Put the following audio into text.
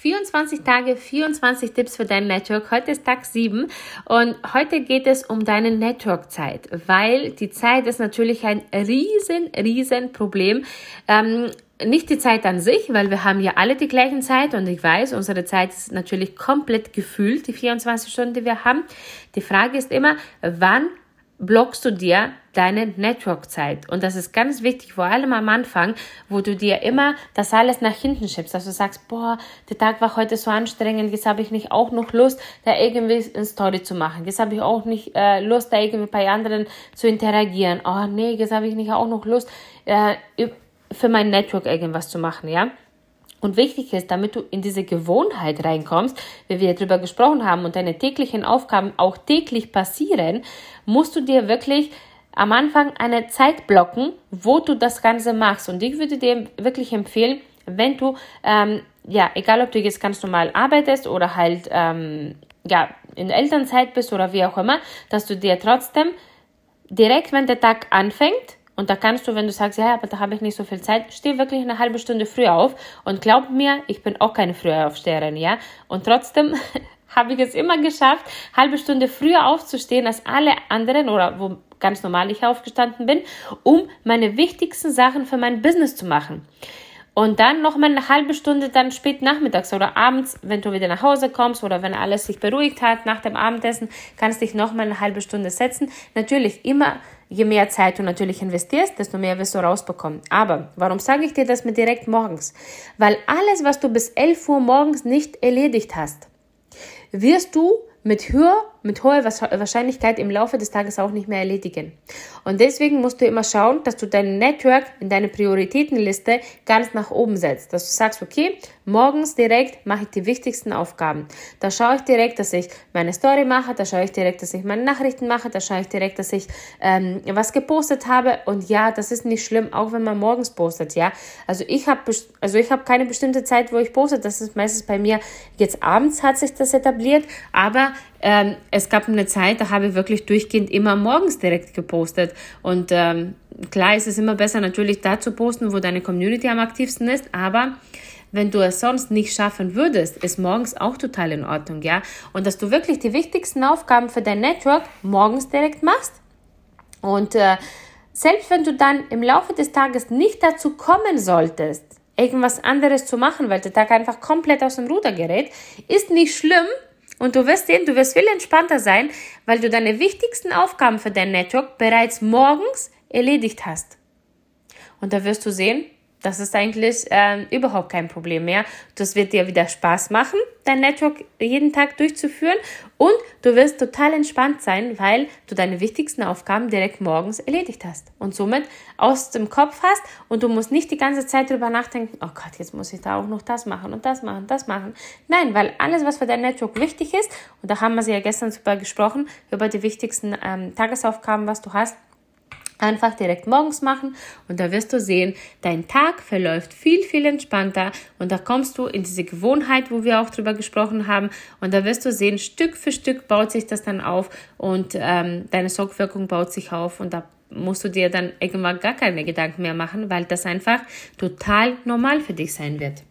24 Tage, 24 Tipps für dein Network. Heute ist Tag 7 und heute geht es um deine Network-Zeit, weil die Zeit ist natürlich ein riesen, riesen Problem. Ähm, nicht die Zeit an sich, weil wir haben ja alle die gleichen Zeit und ich weiß, unsere Zeit ist natürlich komplett gefühlt, die 24 Stunden, die wir haben. Die Frage ist immer, wann blockst du dir deine Network-Zeit. Und das ist ganz wichtig, vor allem am Anfang, wo du dir immer das alles nach hinten schiebst. Also du sagst, boah, der Tag war heute so anstrengend, jetzt habe ich nicht auch noch Lust, da irgendwie eine Story zu machen. Jetzt habe ich auch nicht äh, Lust, da irgendwie bei anderen zu interagieren. Oh nee, jetzt habe ich nicht auch noch Lust, äh, für mein Network irgendwas zu machen, ja. Und wichtig ist, damit du in diese Gewohnheit reinkommst, wie wir darüber gesprochen haben und deine täglichen Aufgaben auch täglich passieren, musst du dir wirklich am Anfang eine Zeit blocken, wo du das Ganze machst. Und ich würde dir wirklich empfehlen, wenn du, ähm, ja, egal ob du jetzt ganz normal arbeitest oder halt, ähm, ja, in Elternzeit bist oder wie auch immer, dass du dir trotzdem direkt, wenn der Tag anfängt, und da kannst du, wenn du sagst, ja, aber da habe ich nicht so viel Zeit, steh wirklich eine halbe Stunde früher auf. Und glaub mir, ich bin auch keine Frühaufsteherin, ja. Und trotzdem habe ich es immer geschafft, halbe Stunde früher aufzustehen als alle anderen oder wo ganz normal ich aufgestanden bin, um meine wichtigsten Sachen für mein Business zu machen. Und dann noch mal eine halbe Stunde dann spät nachmittags oder abends, wenn du wieder nach Hause kommst oder wenn alles sich beruhigt hat nach dem Abendessen, kannst dich noch mal eine halbe Stunde setzen. Natürlich immer je mehr Zeit du natürlich investierst, desto mehr wirst du rausbekommen. Aber warum sage ich dir das mit direkt morgens? Weil alles, was du bis 11 Uhr morgens nicht erledigt hast, wirst du mit höher mit hoher Wahrscheinlichkeit im Laufe des Tages auch nicht mehr erledigen. Und deswegen musst du immer schauen, dass du dein Network in deine Prioritätenliste ganz nach oben setzt. Dass du sagst, okay, morgens direkt mache ich die wichtigsten Aufgaben. Da schaue ich direkt, dass ich meine Story mache, da schaue ich direkt, dass ich meine Nachrichten mache, da schaue ich direkt, dass ich ähm, was gepostet habe. Und ja, das ist nicht schlimm, auch wenn man morgens postet, ja. Also ich habe also ich keine bestimmte Zeit, wo ich poste. Das ist meistens bei mir jetzt abends hat sich das etabliert, aber ähm, es gab eine Zeit, da habe ich wirklich durchgehend immer morgens direkt gepostet. Und ähm, klar ist es immer besser, natürlich da zu posten, wo deine Community am aktivsten ist, aber wenn du es sonst nicht schaffen würdest, ist morgens auch total in Ordnung, ja. Und dass du wirklich die wichtigsten Aufgaben für dein Network morgens direkt machst. Und äh, selbst wenn du dann im Laufe des Tages nicht dazu kommen solltest, irgendwas anderes zu machen, weil der Tag einfach komplett aus dem Ruder gerät, ist nicht schlimm, und du wirst sehen, du wirst viel entspannter sein, weil du deine wichtigsten Aufgaben für dein Network bereits morgens erledigt hast. Und da wirst du sehen, das ist eigentlich äh, überhaupt kein Problem mehr. Das wird dir wieder Spaß machen, dein Network jeden Tag durchzuführen und du wirst total entspannt sein, weil du deine wichtigsten Aufgaben direkt morgens erledigt hast und somit aus dem Kopf hast und du musst nicht die ganze Zeit darüber nachdenken, oh Gott, jetzt muss ich da auch noch das machen und das machen, das machen. Nein, weil alles, was für dein Network wichtig ist, und da haben wir sie ja gestern super gesprochen, über die wichtigsten ähm, Tagesaufgaben, was du hast, einfach direkt morgens machen und da wirst du sehen, dein Tag verläuft viel, viel entspannter und da kommst du in diese Gewohnheit, wo wir auch drüber gesprochen haben und da wirst du sehen, Stück für Stück baut sich das dann auf und ähm, deine Sogwirkung baut sich auf und da musst du dir dann irgendwann gar keine Gedanken mehr machen, weil das einfach total normal für dich sein wird.